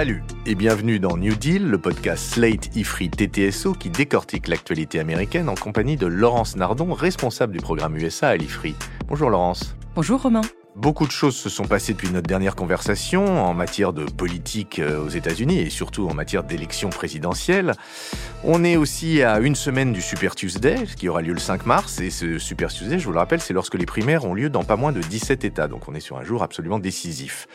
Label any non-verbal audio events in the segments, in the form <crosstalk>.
Salut et bienvenue dans New Deal, le podcast Slate Ifri TTSO qui décortique l'actualité américaine en compagnie de Laurence Nardon, responsable du programme USA à l'Ifri. Bonjour Laurence. Bonjour Romain. Beaucoup de choses se sont passées depuis notre dernière conversation en matière de politique euh, aux États-Unis et surtout en matière d'élections présidentielles. On est aussi à une semaine du Super Tuesday, qui aura lieu le 5 mars. Et ce Super Tuesday, je vous le rappelle, c'est lorsque les primaires ont lieu dans pas moins de 17 États. Donc on est sur un jour absolument décisif.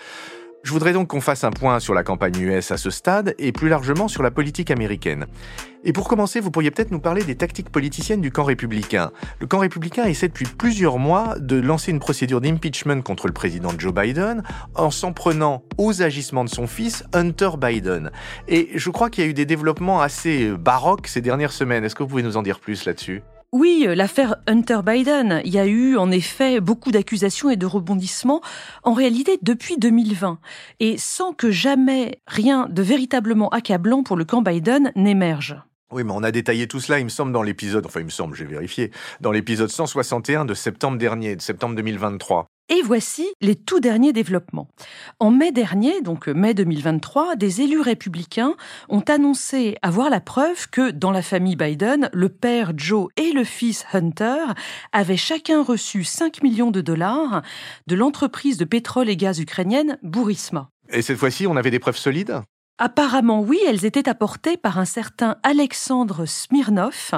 Je voudrais donc qu'on fasse un point sur la campagne US à ce stade et plus largement sur la politique américaine. Et pour commencer, vous pourriez peut-être nous parler des tactiques politiciennes du camp républicain. Le camp républicain essaie depuis plusieurs mois de lancer une procédure d'impeachment contre le président Joe Biden en s'en prenant aux agissements de son fils Hunter Biden. Et je crois qu'il y a eu des développements assez baroques ces dernières semaines. Est-ce que vous pouvez nous en dire plus là-dessus? Oui, l'affaire Hunter Biden, il y a eu en effet beaucoup d'accusations et de rebondissements, en réalité depuis 2020, et sans que jamais rien de véritablement accablant pour le camp Biden n'émerge. Oui, mais on a détaillé tout cela, il me semble, dans l'épisode, enfin il me semble, j'ai vérifié, dans l'épisode 161 de septembre dernier, de septembre 2023. Et voici les tout derniers développements. En mai dernier, donc mai 2023, des élus républicains ont annoncé avoir la preuve que dans la famille Biden, le père Joe et le fils Hunter avaient chacun reçu 5 millions de dollars de l'entreprise de pétrole et gaz ukrainienne Burisma. Et cette fois-ci, on avait des preuves solides? Apparemment, oui, elles étaient apportées par un certain Alexandre Smirnov,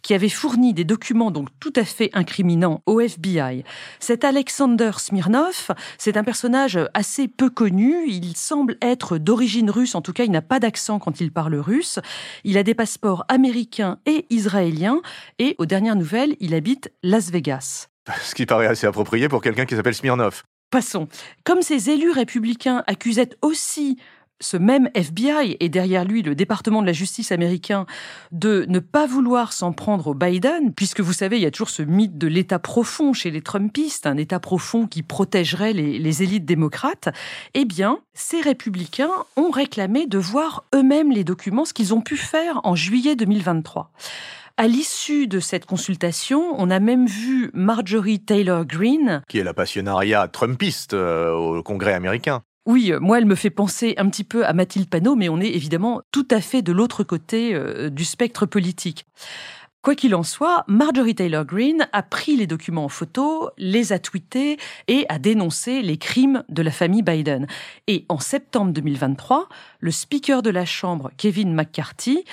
qui avait fourni des documents donc tout à fait incriminants au FBI. Cet Alexander Smirnov, c'est un personnage assez peu connu. Il semble être d'origine russe, en tout cas, il n'a pas d'accent quand il parle russe. Il a des passeports américains et israéliens, et aux dernières nouvelles, il habite Las Vegas. <laughs> Ce qui paraît assez approprié pour quelqu'un qui s'appelle Smirnov. Passons. Comme ces élus républicains accusaient aussi ce même FBI et derrière lui le département de la justice américain de ne pas vouloir s'en prendre au Biden, puisque vous savez, il y a toujours ce mythe de l'État profond chez les Trumpistes, un État profond qui protégerait les, élites démocrates, eh bien, ces républicains ont réclamé de voir eux-mêmes les documents, ce qu'ils ont pu faire en juillet 2023. À l'issue de cette consultation, on a même vu Marjorie Taylor Greene, qui est la passionnariat trumpiste euh, au Congrès américain, oui, euh, moi, elle me fait penser un petit peu à Mathilde Panot, mais on est évidemment tout à fait de l'autre côté euh, du spectre politique. Quoi qu'il en soit, Marjorie Taylor Greene a pris les documents en photo, les a tweetés et a dénoncé les crimes de la famille Biden. Et en septembre 2023, le speaker de la Chambre, Kevin McCarthy,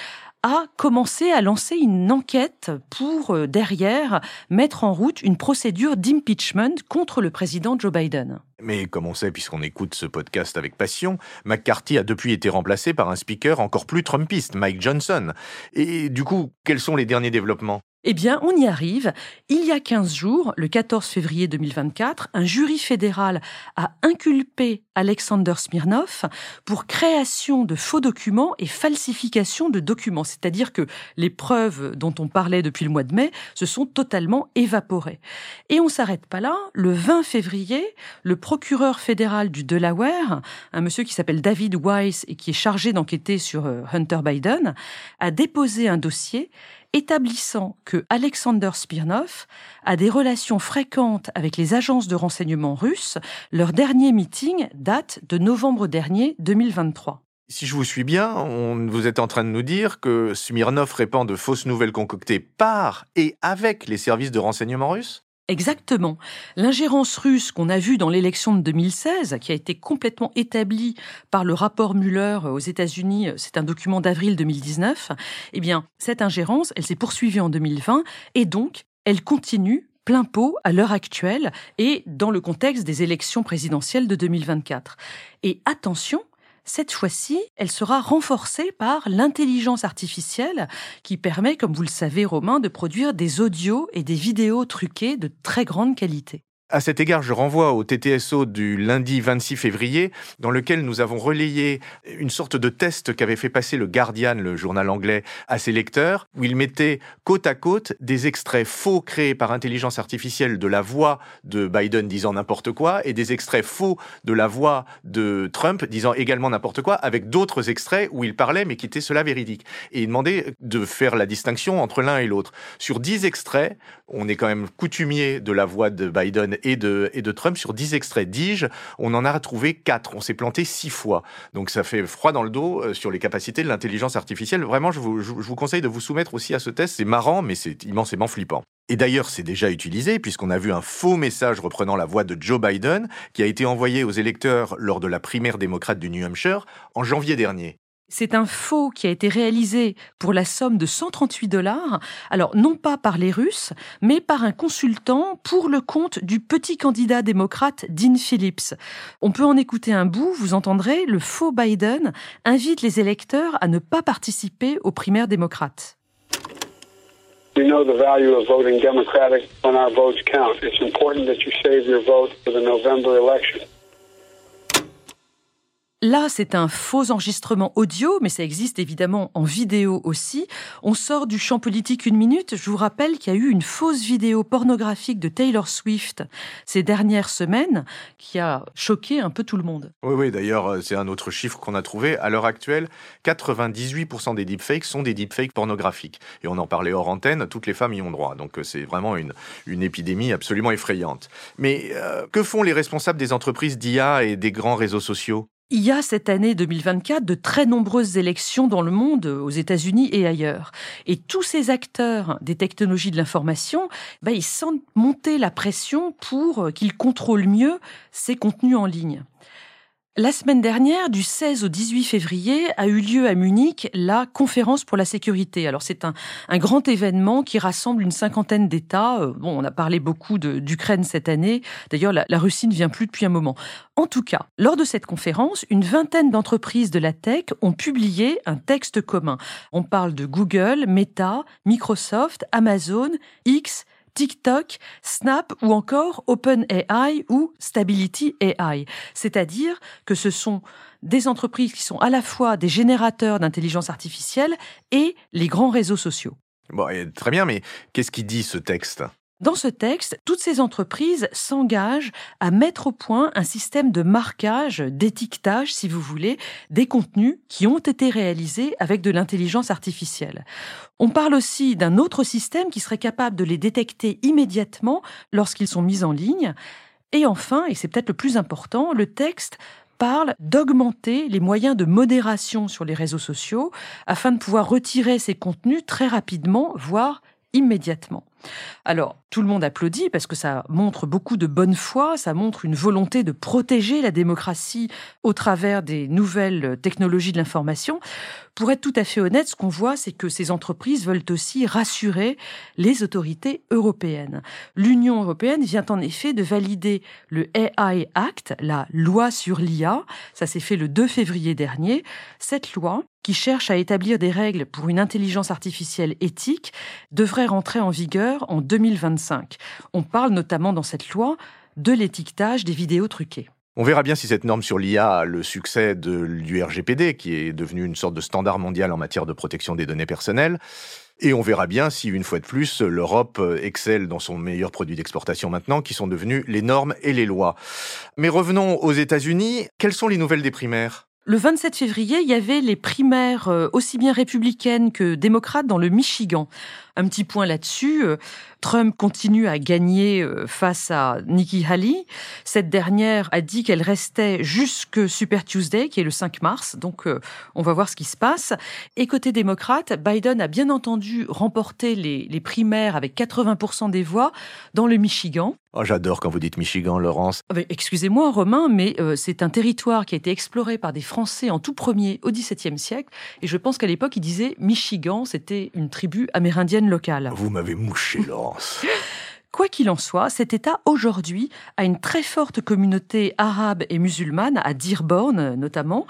a commencé à lancer une enquête pour, euh, derrière, mettre en route une procédure d'impeachment contre le président Joe Biden. Mais comme on sait, puisqu'on écoute ce podcast avec passion, McCarthy a depuis été remplacé par un speaker encore plus trumpiste, Mike Johnson. Et du coup, quels sont les derniers développements? Eh bien, on y arrive. Il y a 15 jours, le 14 février 2024, un jury fédéral a inculpé Alexander Smirnov pour création de faux documents et falsification de documents. C'est-à-dire que les preuves dont on parlait depuis le mois de mai se sont totalement évaporées. Et on s'arrête pas là. Le 20 février, le procureur fédéral du Delaware, un monsieur qui s'appelle David Weiss et qui est chargé d'enquêter sur euh, Hunter Biden, a déposé un dossier établissant que Alexander Spirnov a des relations fréquentes avec les agences de renseignement russes. Leur dernier meeting date de novembre dernier 2023. Si je vous suis bien, on, vous êtes en train de nous dire que Smirnov répand de fausses nouvelles concoctées par et avec les services de renseignement russes? Exactement. L'ingérence russe qu'on a vue dans l'élection de 2016, qui a été complètement établie par le rapport Mueller aux États-Unis, c'est un document d'avril 2019, eh bien, cette ingérence, elle s'est poursuivie en 2020 et donc, elle continue plein pot à l'heure actuelle et dans le contexte des élections présidentielles de 2024. Et attention, cette fois-ci, elle sera renforcée par l'intelligence artificielle qui permet, comme vous le savez Romain, de produire des audios et des vidéos truquées de très grande qualité. À cet égard, je renvoie au TTSO du lundi 26 février, dans lequel nous avons relayé une sorte de test qu'avait fait passer le Guardian, le journal anglais, à ses lecteurs, où il mettait côte à côte des extraits faux créés par intelligence artificielle de la voix de Biden disant n'importe quoi et des extraits faux de la voix de Trump disant également n'importe quoi, avec d'autres extraits où il parlait mais qui étaient cela véridiques. Et il demandait de faire la distinction entre l'un et l'autre. Sur dix extraits, on est quand même coutumier de la voix de Biden et de, et de Trump sur 10 extraits. Dis-je, on en a trouvé 4. On s'est planté 6 fois. Donc ça fait froid dans le dos euh, sur les capacités de l'intelligence artificielle. Vraiment, je vous, je vous conseille de vous soumettre aussi à ce test. C'est marrant, mais c'est immensément flippant. Et d'ailleurs, c'est déjà utilisé puisqu'on a vu un faux message reprenant la voix de Joe Biden qui a été envoyé aux électeurs lors de la primaire démocrate du New Hampshire en janvier dernier. C'est un faux qui a été réalisé pour la somme de 138 dollars, alors non pas par les Russes, mais par un consultant pour le compte du petit candidat démocrate Dean Phillips. On peut en écouter un bout, vous entendrez, le faux Biden invite les électeurs à ne pas participer aux primaires démocrates. We know the value of voting Democratic when our votes count. It's important that you save your vote for the November election. Là, c'est un faux enregistrement audio, mais ça existe évidemment en vidéo aussi. On sort du champ politique une minute. Je vous rappelle qu'il y a eu une fausse vidéo pornographique de Taylor Swift ces dernières semaines qui a choqué un peu tout le monde. Oui, oui, d'ailleurs, euh, c'est un autre chiffre qu'on a trouvé. À l'heure actuelle, 98% des deepfakes sont des deepfakes pornographiques. Et on en parlait hors antenne, toutes les femmes y ont droit. Donc euh, c'est vraiment une, une épidémie absolument effrayante. Mais euh, que font les responsables des entreprises d'IA et des grands réseaux sociaux? Il y a cette année 2024 de très nombreuses élections dans le monde, aux États-Unis et ailleurs. Et tous ces acteurs des technologies de l'information, ben, ils sentent monter la pression pour qu'ils contrôlent mieux ces contenus en ligne. La semaine dernière, du 16 au 18 février, a eu lieu à Munich la conférence pour la sécurité. Alors c'est un, grand événement qui rassemble une cinquantaine d'États. Euh, bon, on a parlé beaucoup d'Ukraine cette année. D'ailleurs, la, la, Russie ne vient plus depuis un moment. En tout cas, lors de cette conférence, une vingtaine d'entreprises de la tech ont publié un texte commun. On parle de Google, Meta, Microsoft, Amazon, X, TikTok, Snap ou encore OpenAI ou Stability AI. C'est-à-dire que ce sont des entreprises qui sont à la fois des générateurs d'intelligence artificielle et les grands réseaux sociaux. Très bien, mais qu'est-ce qui dit ce texte? Dans ce texte, toutes ces entreprises s'engagent à mettre au point un système de marquage, d'étiquetage, si vous voulez, des contenus qui ont été réalisés avec de l'intelligence artificielle. On parle aussi d'un autre système qui serait capable de les détecter immédiatement lorsqu'ils sont mis en ligne. Et enfin, et c'est peut-être le plus important, le texte parle d'augmenter les moyens de modération sur les réseaux sociaux afin de pouvoir retirer ces contenus très rapidement, voire immédiatement. Alors, tout le monde applaudit parce que ça montre beaucoup de bonne foi, ça montre une volonté de protéger la démocratie au travers des nouvelles technologies de l'information. Pour être tout à fait honnête, ce qu'on voit, c'est que ces entreprises veulent aussi rassurer les autorités européennes. L'Union européenne vient en effet de valider le AI Act, la loi sur l'IA. Ça s'est fait le 2 février dernier. Cette loi, qui cherche à établir des règles pour une intelligence artificielle éthique, devrait rentrer en vigueur en 2025. On parle notamment dans cette loi de l'étiquetage des vidéos truquées. On verra bien si cette norme sur l'IA a le succès de, du RGPD, qui est devenu une sorte de standard mondial en matière de protection des données personnelles. Et on verra bien si, une fois de plus, l'Europe excelle dans son meilleur produit d'exportation maintenant, qui sont devenus les normes et les lois. Mais revenons aux États-Unis. Quelles sont les nouvelles des primaires? Le 27 février, il y avait les primaires euh, aussi bien républicaines que démocrates dans le Michigan. Un petit point là-dessus, euh, Trump continue à gagner euh, face à Nikki Haley. Cette dernière a dit qu'elle restait jusque Super Tuesday, qui est le 5 mars. Donc, euh, on va voir ce qui se passe. Et côté démocrate, Biden a bien entendu remporté les, les primaires avec 80% des voix dans le Michigan. Oh, J'adore quand vous dites Michigan, Laurence. Ah ben, excusez-moi, Romain, mais c'est un territoire qui a été exploré par des Français en tout premier au XVIIe siècle. Et je pense qu'à l'époque, ils disaient Michigan, c'était une tribu amérindienne locale. Vous m'avez mouché, Laurence. Quoi qu'il en soit, cet État aujourd'hui a une très forte communauté arabe et musulmane, à Dearborn notamment,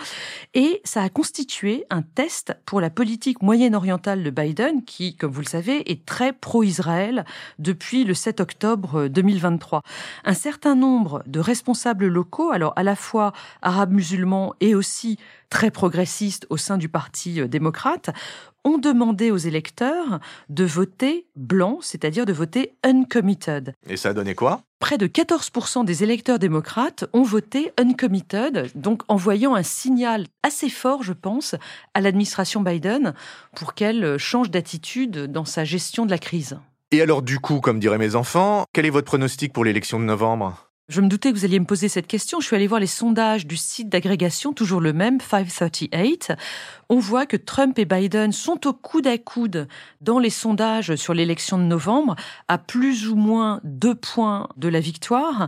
et ça a constitué un test pour la politique moyen-orientale de Biden, qui, comme vous le savez, est très pro-Israël depuis le 7 octobre 2023. Un certain nombre de responsables locaux, alors à la fois arabes musulmans et aussi très progressistes au sein du Parti démocrate, ont demandé aux électeurs de voter blanc, c'est-à-dire de voter uncommitted. Et ça a donné quoi? Près de 14% des électeurs démocrates ont voté uncommitted, donc envoyant un signal assez fort, je pense, à l'administration Biden pour qu'elle change d'attitude dans sa gestion de la crise. Et alors du coup, comme diraient mes enfants, quel est votre pronostic pour l'élection de novembre? Je me doutais que vous alliez me poser cette question. Je suis allée voir les sondages du site d'agrégation, toujours le même, 538. On voit que Trump et Biden sont au coude à coude dans les sondages sur l'élection de novembre, à plus ou moins deux points de la victoire.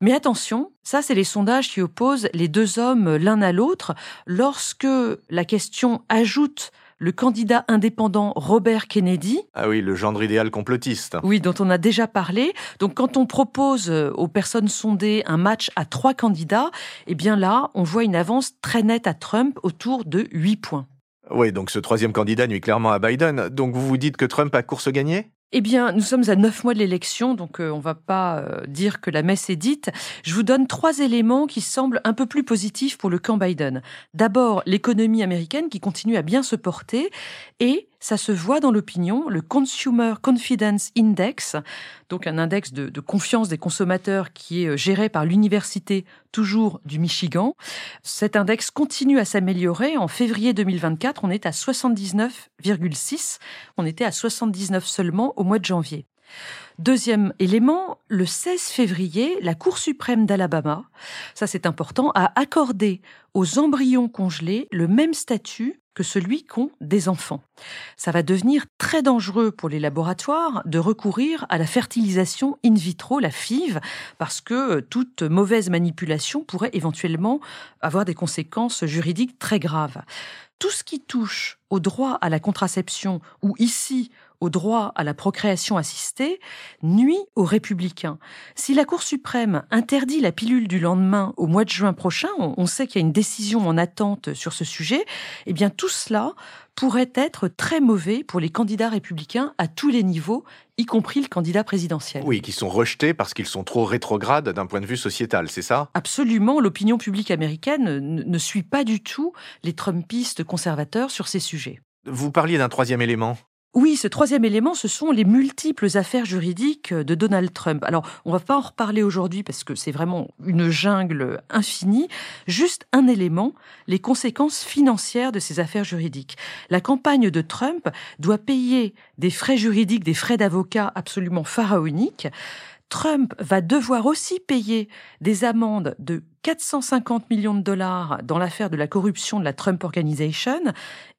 Mais attention, ça c'est les sondages qui opposent les deux hommes l'un à l'autre. Lorsque la question ajoute le candidat indépendant Robert Kennedy. Ah oui, le gendre idéal complotiste. Oui, dont on a déjà parlé. Donc quand on propose euh, aux personnes sondées un match à trois candidats, eh bien là, on voit une avance très nette à Trump autour de 8 points. Oui, donc ce troisième candidat nuit clairement à Biden. Donc vous vous dites que Trump a course gagnée? Eh bien, nous sommes à neuf mois de l'élection, donc euh, on va pas euh, dire que la messe est dite. Je vous donne trois éléments qui semblent un peu plus positifs pour le camp Biden. D'abord, l'économie américaine qui continue à bien se porter et ça se voit dans l'opinion, le Consumer Confidence Index, donc un index de, confiance des consommateurs qui est euh, géré par l'université toujours du Michigan. Cet index continue à s'améliorer. En février 2024, on est à 79,6. On était à 79 seulement au mois de janvier. Deuxième élément, le 16 février, la Cour suprême d'Alabama, ça c'est important, a accordé aux embryons congelés le même statut que celui qu'ont des enfants. Ça va devenir très dangereux pour les laboratoires de recourir à la fertilisation in vitro, la FIV, parce que toute mauvaise manipulation pourrait éventuellement avoir des conséquences juridiques très graves. Tout ce qui touche au droit à la contraception ou ici au droit à la procréation assistée nuit aux républicains. Si la Cour suprême interdit la pilule du lendemain au mois de juin prochain, on, sait qu'il y a une décision en attente sur ce sujet, eh bien tout cela pourrait être très mauvais pour les candidats républicains à tous les niveaux, y compris le candidat présidentiel. Oui, qui sont rejetés parce qu'ils sont trop rétrogrades d'un point de vue sociétal, c'est ça? Absolument, l'opinion publique américaine ne suit pas du tout les Trumpistes conservateurs sur ces sujets. Vous parliez d'un troisième élément oui, ce troisième élément, ce sont les multiples affaires juridiques de Donald Trump. Alors, on va pas en reparler aujourd'hui parce que c'est vraiment une jungle infinie. Juste un élément, les conséquences financières de ces affaires juridiques. La campagne de Trump doit payer des frais juridiques, des frais d'avocat absolument pharaoniques. Trump va devoir aussi payer des amendes de 450 millions de dollars dans l'affaire de la corruption de la Trump Organization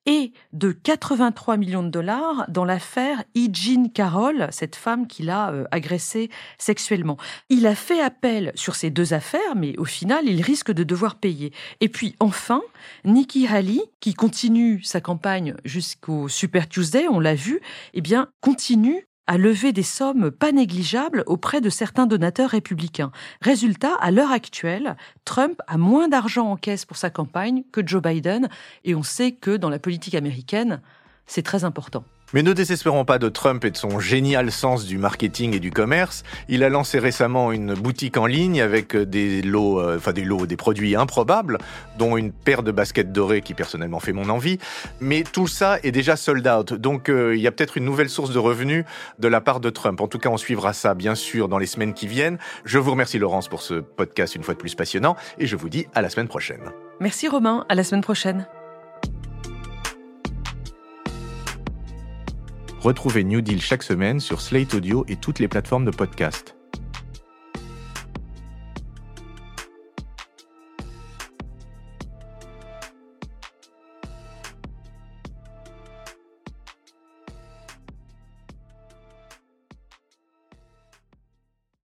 et de 83 millions de dollars dans l'affaire E. Jean Carroll, cette femme qui l'a euh, agressé sexuellement. Il a fait appel sur ces deux affaires, mais au final, il risque de devoir payer. Et puis enfin, Nikki Haley, qui continue sa campagne jusqu'au Super Tuesday, on l'a vu, eh bien, continue à lever des sommes pas négligeables auprès de certains donateurs républicains. Résultat, à l'heure actuelle, Trump a moins d'argent en caisse pour sa campagne que Joe Biden, et on sait que dans la politique américaine, c'est très important. Mais ne désespérons pas de Trump et de son génial sens du marketing et du commerce. Il a lancé récemment une boutique en ligne avec des lots, euh, enfin des lots, des produits improbables, dont une paire de baskets dorées qui personnellement fait mon envie. Mais tout ça est déjà sold out. Donc euh, il y a peut-être une nouvelle source de revenus de la part de Trump. En tout cas, on suivra ça bien sûr dans les semaines qui viennent. Je vous remercie Laurence pour ce podcast une fois de plus passionnant et je vous dis à la semaine prochaine. Merci Romain, à la semaine prochaine. Retrouvez New Deal chaque semaine sur Slate Audio et toutes les plateformes de podcast.